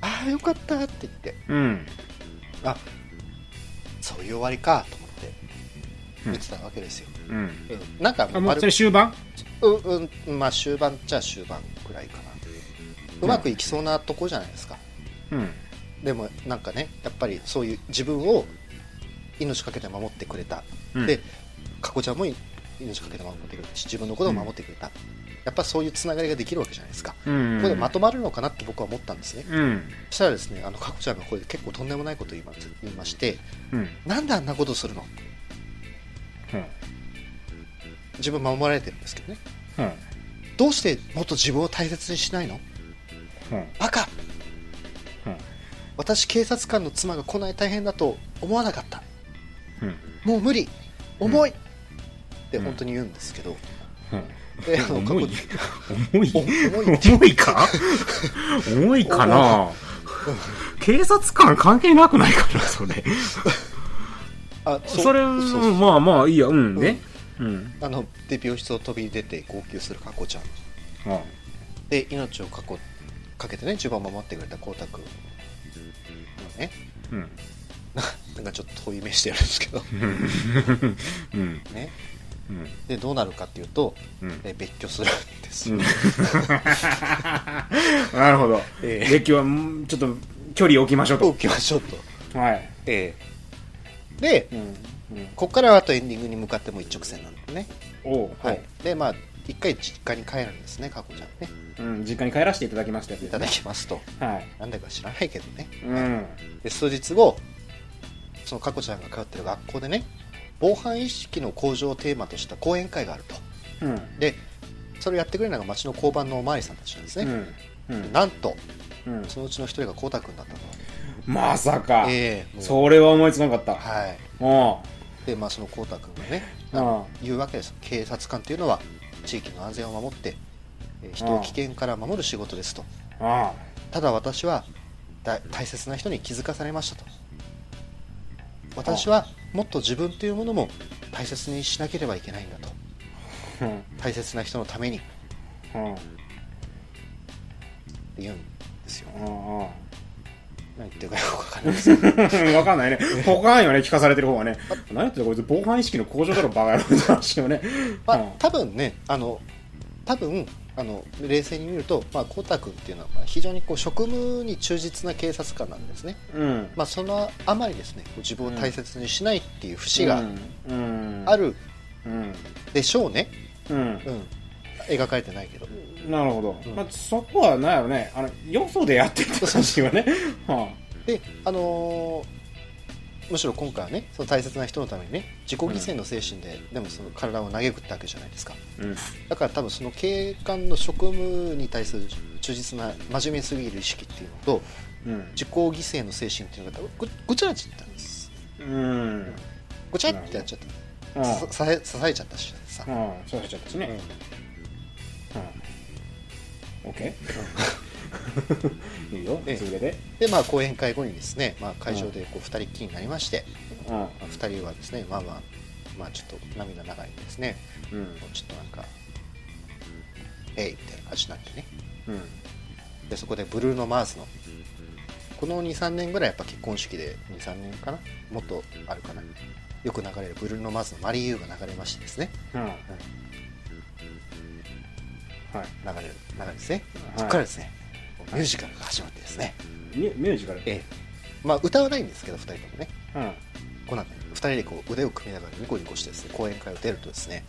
ああよかったって言って。うん。あそういう終わりかと思って言ってたわけですよ、うん。うんなんかあもうそれ終盤？うんうんまあ終盤じゃ終盤ぐらいかなうまくいきそうなとこじゃないですか、うん。でもなんかねやっぱりそういう自分を命かけて守ってくれた、うん。でかこちゃんも命かけて守ってくれたし自分のことを守ってくれた、やっぱそういうつながりができるわけじゃないですか、うん。ここでまとまるのかなって僕は思ったんですね、うん。そしたらですねあのかこちゃんがこれ結構とんでもないことを言いま言いましてうん。なんであんなことするの？自分守られてるんですけどね。うん。どうしてもっと自分を大切にしないの？うんバカ。うん。私警察官の妻がこんなに大変だと思わなかった。うん。もう無理。重い、ってうん。本当に言うんですけど、うん。であの重い。過重い？お重いか？重いかな？警察官関係なくないかな？それ。あう。それそうそう。まあまあいいや。うんね。うん。あので病室を飛び出て号泣するかこちゃん。あで命をかこかけてね自分を守ってくれた光太君のね。うん。<laughs> なんかちょっと遠い目してるんですけど。うん。ね。うん。でどうなるかっていうと、うん。え別居するんです。よ、なるほど。ええ。列挙はうんちょっと距離を置きましょうと。置きましょうと。はい。ええ。でうん。うん。ここからはあとエンディングに向かっても一直線なんでね。おう。はい、でまあ一回実家に帰るんですねかこちゃんね。うん実家に帰らせていただきましたよいただきますと。はい。なんでか知らないけどね。うん。で数日後そのかこちゃんが通ってる学校でね防犯意識の向上をテーマとした講演会があると。うん。でそれをやってくれるのが町の交番のおまわりさんたちなんですね、うん。うん。なんとうん。そのうちの一人がこうたくんだったとまさか。ええもう。それは思いつかなかった。はい。おでまあそのこうたくんがねう言うわけです警察官というのは地域の安全を守ってえー人を危険から守る仕事ですと。あただ私はだ大切な人に気づかされましたと。私はもっと自分というものも大切にしなければいけないんだと。大切な人のために。ってうん言うんですよ何言ってるかよくわかんないです <laughs> わかんないね。ポカーンよね、聞かされてる方はね。何言ってるこいつ、防犯意識の向上だろ、バカ野郎って話よね。まあうん多分ねあの多分あの冷静に見ると、まあ、コタ君っていうのはまあ非常にこう職務に忠実な警察官なんですね、うん。まあ、そのあまりですねこう自分を大切にしないっていう節がうん、あ。るうん。でしょうね、うんう。ん、描かれてないけどなるほど。うんまあ、そこは、なんやろね、あの、よそでやってるって話はね。<laughs> はであのーむしろ今回はねその大切な人のためにね自己犠牲の精神で、でもその体を投げ打ったわけじゃないですかあ、うん。だから多分その警官の職務に対する忠実な真面目すぎる意識っていうのとうん。自己犠牲の精神っていうのがぐぐちゃらちったんですうん。ぐちゃってやっちゃったうん。ささえ支えちゃったしさ、うん。そうしちゃったしね。うんうん。オッケーいいよ、ええ続けて。でまあ講演会後にですね、まあ、会場でこう2人っきりになりまして、うん。まあ、2人はですねまあまあまあちょっと涙流れてですねうん。ちょっとなんか「えい」みたいな感じになってねうん。でそこでブルーノ・マーズのこの23年ぐらいやっぱ結婚式で23年かなもっとあるかなよく流れるブルーノ・マーズの「マリー・ユー」が流れましてですね、うん。はい。流れる流れですね、い。そこからですね。ミュージカルが始まってですね、ミュミュージカル？ええ。まあ歌わないんですけど2人ともね。こうなんか2人でこう腕を組みながらニコニコしてですね講演会を出るとですね。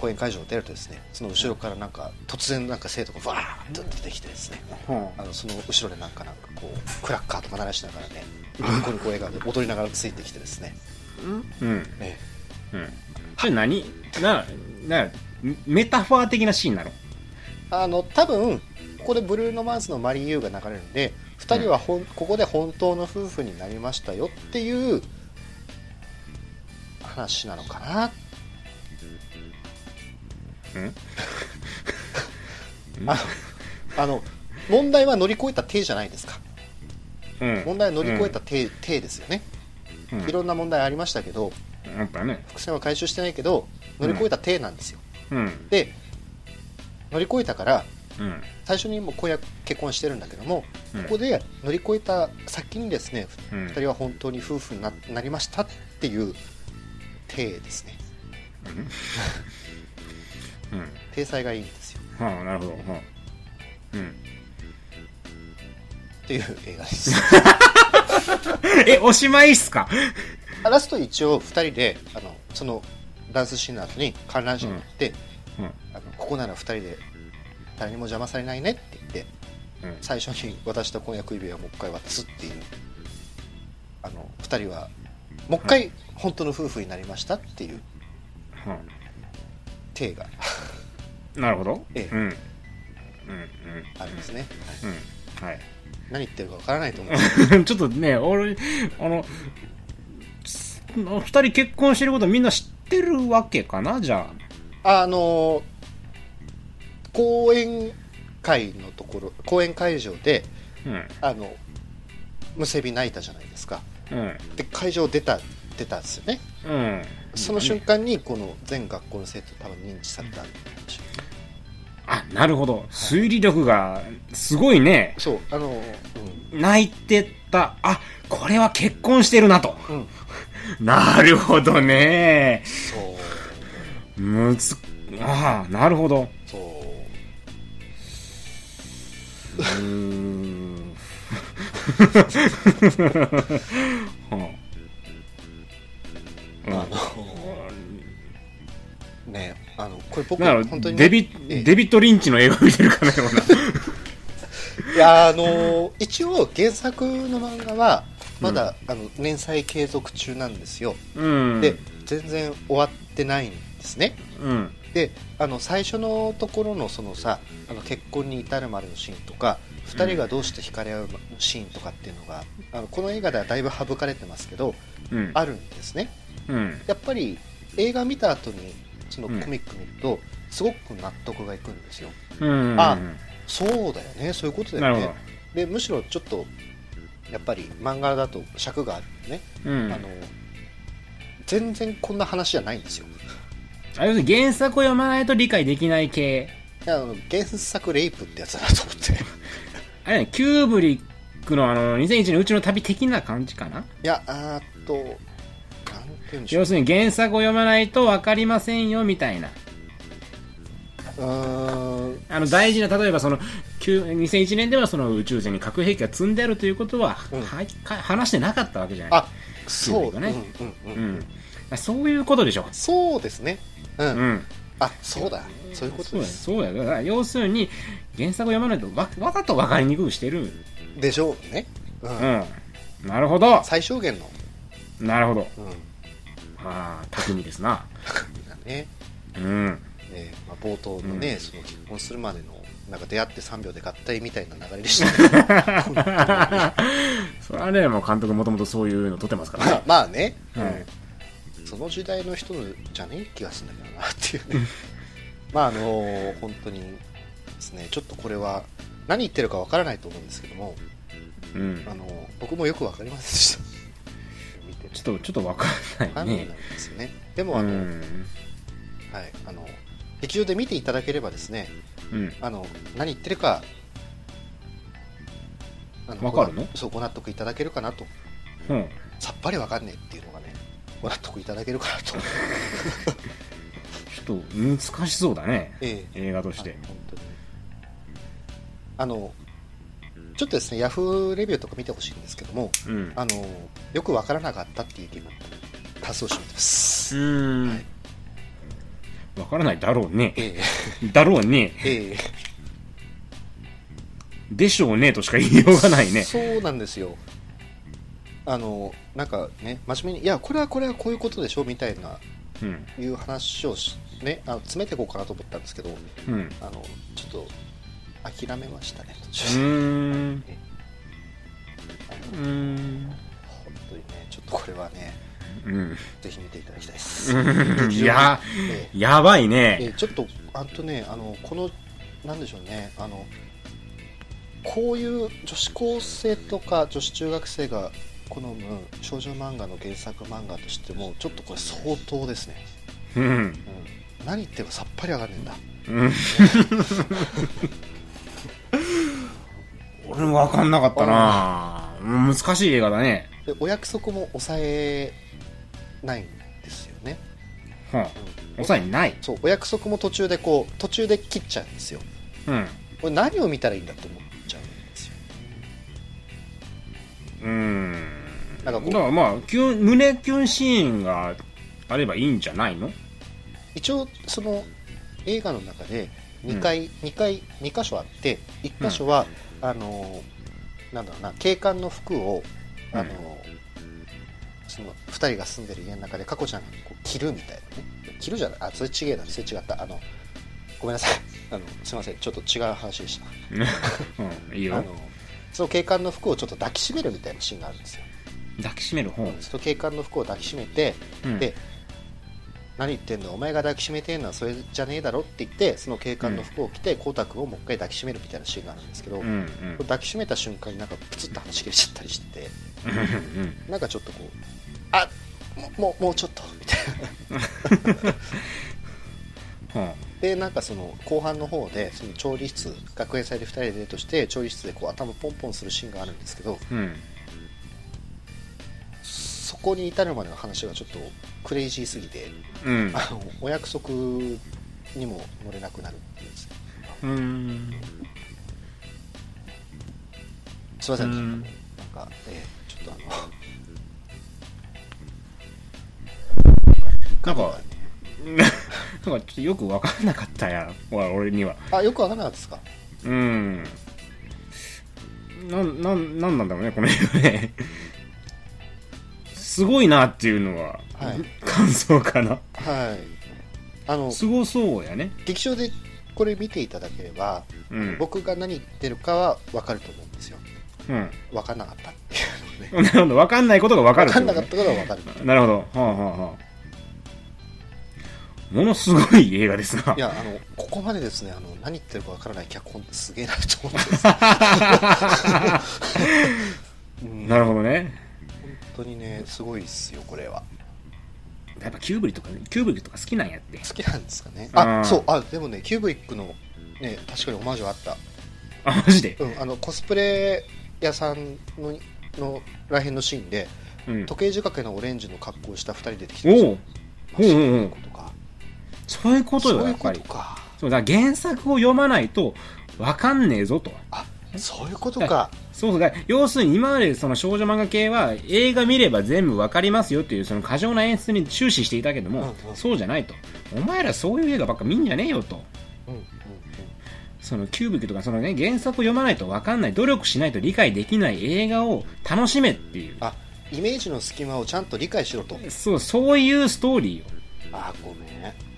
講演会場を出るとですねその後ろからなんか突然なんか生徒がバーッと出てきてですね。うん。あのその後ろでなんかなんかこうクラッカーとか鳴らしながらね <laughs> ニコニコ笑顔で踊りながらついてきてですね、うん。えうん。それ何？な、な、メタファー的なシーンなの？えあの多分ここでブルーノ・マーズの「マリー・ユー」が流れるんで2人はほん、ここで本当の夫婦になりましたよっていう話なのかな。うん？<laughs> あのあの問題は乗り越えた体じゃないですか。うん。問題は乗り越えた体,、体ですよね。うん、いろんな問題ありましたけどやっぱね。伏線は回収してないけど乗り越えた体なんですよ、うん。で乗り越えたからうん。最初にもう婚約結婚してるんだけども、うん。ここで乗り越えた先にですね、うん。2人は本当に夫婦にななりましたっていう体ですね。うん。<laughs> 体裁がいいんですよ。はあなるほど、はあ、うん。っていう映画です。<laughs> えおしまいっすか？ラスト一応2人であのそのダンスシーンの後に観覧車に行って、うんあのここなら2人で誰にも邪魔されないねって言ってうん。最初に渡した婚約指輪をもう一回渡すっていうあの2人はもう一回本当の夫婦になりましたっていうは体が。あ、なるほど。ええ。うん。うんうん。ありますね、はいうん。はい。何言ってるかわからないと思う。<laughs> ちょっとね、俺、あの、す二人結婚してることみんな知ってるわけかな？じゃあの講演会のところ講演会場であ。あのむせび泣いたじゃないですかうん。うん。で会場出た出たんですよねうん。その瞬間にこの全学校の生徒多分認知されたんでしょあ、なるほど。推理力がすごいね。そうあの泣いてた。あ、これは結婚してるなと。うん、うん、なるほどね。そうむつ、ああ、なるほど。ああのねあのこれ僕なる本当にね、デビええデビッド・リンチの映画見てるかのような。<laughs> いやあの一応原作の漫画はまだ、あの連載継続中なんですようん。で全然終わってないんですねうん。であの最初のところのそのさあの結婚に至るまでのシーンとか2人がどうして惹かれ合うシーンとかっていうのが、あのこの映画ではだいぶ省かれてますけどうん。あるんですねうん。やっぱり映画見た後にそのコうんミック見ると、すごく納得がいくんですようん。あそうだよねそういうことだよねでむしろちょっとやっぱり漫画だと尺があるんでね、ど。うん。あの全然こんな話じゃないんですよあ要するに原作を読まないと理解できない系。いや原作レイプってやつだなと思ってあれね、キューブリックのあの、2001年うちの旅的な感じかな？いやあーっと要するに原作を読まないと分かりませんよ、みたいな。うーんあの、大事な、例えばその、旧2001年ではその宇宙船に核兵器が積んであるということは、うんは話してなかったわけじゃない。あそうねうんうんううんん。そういうことでしょ。そうですねうん、うん。あそうだそういうことですそうや。だから要するに、原作を読まないとわ、わざと分かりにくくしてる。でしょうね、うんうん。なるほど。最小限の、なるほど。うん、ああ、巧みですな。だねうん。えーまあ、冒頭のね、その結婚するまでのなんか出会って3秒で合体みたいな流れでしたね <laughs> それはね、もう監督もともとそういうの撮ってますから <laughs> まあね。まあね、はいうんその時代の人じゃねえ気がするんだけどなっていうねまああのー本当にですねちょっとこれは何言ってるかわからないと思うんですけども、うんあ。のー僕もよくわかりませんでした見てちょっと、ちょっと分かんないねなん。ですよねでもあの、うん。はいあの劇場で見ていただければですねうん。あの何言ってるかあのわかるの？ごそうご納得いただけるかなとうん。さっぱりわかんねえっていうのがねご納得いただけるかなとちょっと難しそうだね。ええ映画としてあ。本当にあのちょっとですねヤフーレビューとか見てほしいんですけどもうん。あのよくわからなかったっていう意見が多数を占めてます、うんはい。わからないだろうね。えだろうね。ええでしょうねとしか言いようがないえね。そうなんですよあのなんかね真面目にいやこれはこれはこういうことでしょみたいなうん。いう話をしねあの詰めていこうかなと思ったんですけどうん。あのちょっと諦めましたね途う中で、ーん。うーん。本当にねちょっとこれはねうん。ぜひ見ていただきたいです、うんいや、えやばいええね。えちょっとあとねあのこのなんでしょうねあのこういう女子高生とか女子中学生が好む少女漫画の原作漫画としてもちょっとこれ相当ですね、うん。うん、何言ってるかさっぱりわかんねえんだ。うん。俺もわかんなかったな。うん難しい映画だね。でお約束も抑えないんでですよね、はあ、抑えない？そうお約束も途中でこう途中で切っちゃうんですよ。うん。これ何を見たらいいんだと思っちゃうんですようんなんかこう。だからまあキュン胸キュンシーンがあればいいんじゃないの？一応その映画の中で2回、二回2箇所あって1箇所は、あのなんだろうな警官の服をあの、その2人が住んでる家の中で佳子ちゃんがこう着るみたいなね。着るじゃない？あそれ違えなそれ違った。あのごめんなさい。<laughs> あのすいません。ちょっと違う話でした。<laughs> うん。いいよ。あのその警官の服をちょっと抱きしめるみたいなシーンがあるんですよ、抱きしめる方その警官の服を抱きしめてうん。で何言ってんの？お前が抱きしめてんのはそれじゃねえだろって言ってその警官の服を着て光太君をもう一回抱きしめるみたいなシーンがあるんですけど、うんうん。抱きしめた瞬間になんかプツッと話し切れちゃったりしてなんかちょっとこうあもうもうもうちょっとみたいな。は <laughs> でなんかその後半の方でその調理室学園祭で2人でデートして調理室でこう頭ポンポンするシーンがあるんですけどあうん。そこに至るまでの話がちょっとクレイジーすぎてうん。あのお約束にも乗れなくなるっていううん。すいません、うん。なんか、えーちょっとあのなんかなんかちょっとよく分かんなかったやわ俺には。あよくわからなかったですか？うん。なんなんなんなんだろうねこの映画ねすごいなっていうのは、はい。感想かな。はい。あのすごそうやね。劇場でこれ見ていただければ、うん。僕が何言ってるかは分かると思うんですよ。うん。分かんなかったっていうのね <laughs> なるほど。分かんないことが分かる分かんなかったことは分かる。なるほど。はあはあはあ。ものすごい映画ですな。いやあのここまでですねあの何言ってるか分からない脚本ってすげえなと思って。う <laughs> んなるほどね。本当にねすごいっすよこれは。やっぱキューブリックとかねキューブリとか好きなんやって。好きなんですかね。うん。あそうあでもねキューブリックのね確かにオマージュあった。あマジで？うん、あのコスプレ屋さんののらへんのシーンでうん。時計仕掛けのオレンジの格好をした2人出てきておおほういうことかそういうことそういうこよやっぱり。とか。そうだ原作を読まないと分かんねえぞと。あそういうことかそうだ要するに今までその少女漫画系は映画見れば全部わかりますよっていうその過剰な演出に終始していたけども、うんうんそうじゃないと。お前らそういう映画ばっか見んじゃねえよと。うんうんうんそのキューブクとかそのね原作を読まないとわかんない努力しないと理解できない映画を楽しめっていう。あイメージの隙間をちゃんと理解しろと。そうそういうストーリーよ。あごめん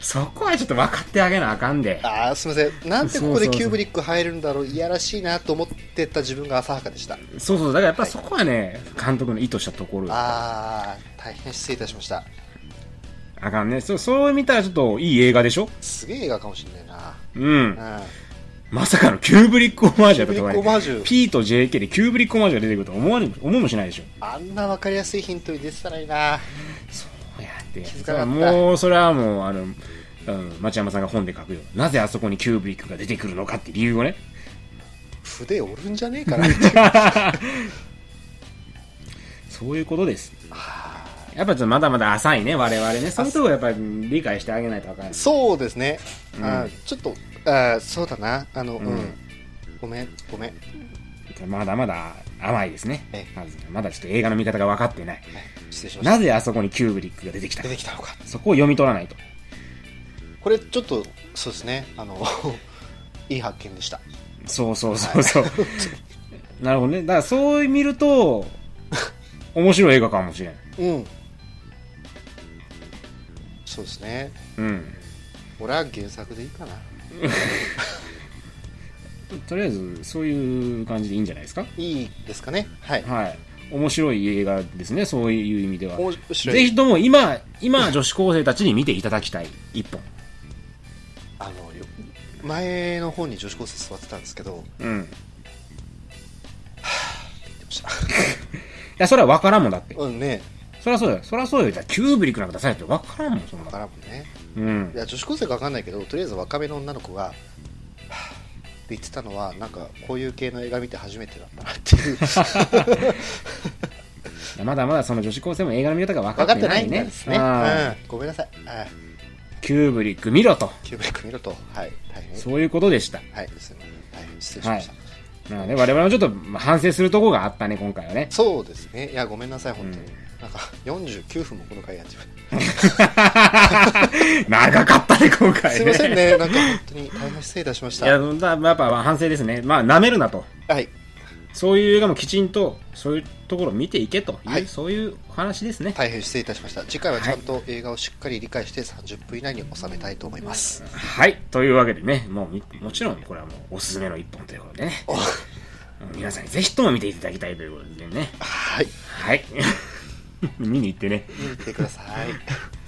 そこはちょっと分かってあげなあかんで。あすみません。なんでここでキューブリック入るんだろう？いやらしいなと思ってた自分が浅はかでした。そうそう。だからやっぱそこはね監督の意図したところ。よあー大変失礼いたしました。あかんね。そうそう見たらちょっといい映画でしょ？すげえ映画かもしれないな。うん。うん。まさかのキューブリックオマージュだったとはキューブリックオマージュ。P と JK でキューブリックオマージュが出てくると思われ思いもしないでしょ？あんな分かりやすいヒントに出てたらいいな。そうやって。もうそれはもうあの、うん、町山さんが本で書くよな。ぜあそこにキューブリックが出てくるのかって理由をね。筆折るんじゃねえかな。<laughs> そういうことです。やっぱちょっとまだまだ浅いね我々ね。そういうとこやっぱり理解してあげないとあかんないそうですね、うん。あちょっとあそうだな。あの、うん。うん。ごめんごめん、まだまだ甘いですね。えまずまだちょっと映画の見方が分かってない。失礼しましたなぜあそこにキューブリックが出てきた出てきたのか。そこを読み取らないと。これちょっとそうですね。あの <laughs> いい発見でした。そうそうそうそう。<laughs> なるほどね。だからそう見ると面白い映画かもしれん。うん。そうですね。うん。俺は原作でいいかな。<laughs> とりあえずそういう感じでいいんじゃないですか？いいですかね。はい。はい面白い映画ですねそういう意味では。ぜひとも今今女子高生たちに見ていただきたい一本。あのよ前の方に女子高生座ってたんですけどうん。い言ってました。<laughs> やそれは分からんもんだって。うんねそりゃそうだよ。そりゃそうよ。キューブリックなんか出されて分からんもんそんな。わからんもんね。うん。いや女子高生か分かんないけどとりあえず若めの女の子が言ってたのはなんかこういう系の映画見て初めてだったなっていう。<laughs> まだまだその女子高生も映画の見方が分かっててないねんですね、あうん、ごめんなさい。あキューブリック見ろと。キューブリック見ると。はい。そういうことでした。はい。すいません。大変失礼しました、なので我々もちょっとまあ反省するところがあったね今回はね。そうですね。いやごめんなさい本当に、うんなんか49分もこの回やって <laughs> 長かったね今回ね。すいませんね。なんか本当に大変失礼いたしました。いやだやっぱ反省ですね。まあ舐めるなと。はい。そういう映画もきちんとそういうところを見ていけという、はい。そういうお話ですね。大変失礼いたしました。次回はちゃんと映画をしっかり理解して30分以内に収めたいと思います。はい。というわけでねもうみもちろんこれはもうおすすめの一本ということでね。お。皆さんにぜひとも見ていただきたいということでね。はい。はい見に行ってね。見に来てください。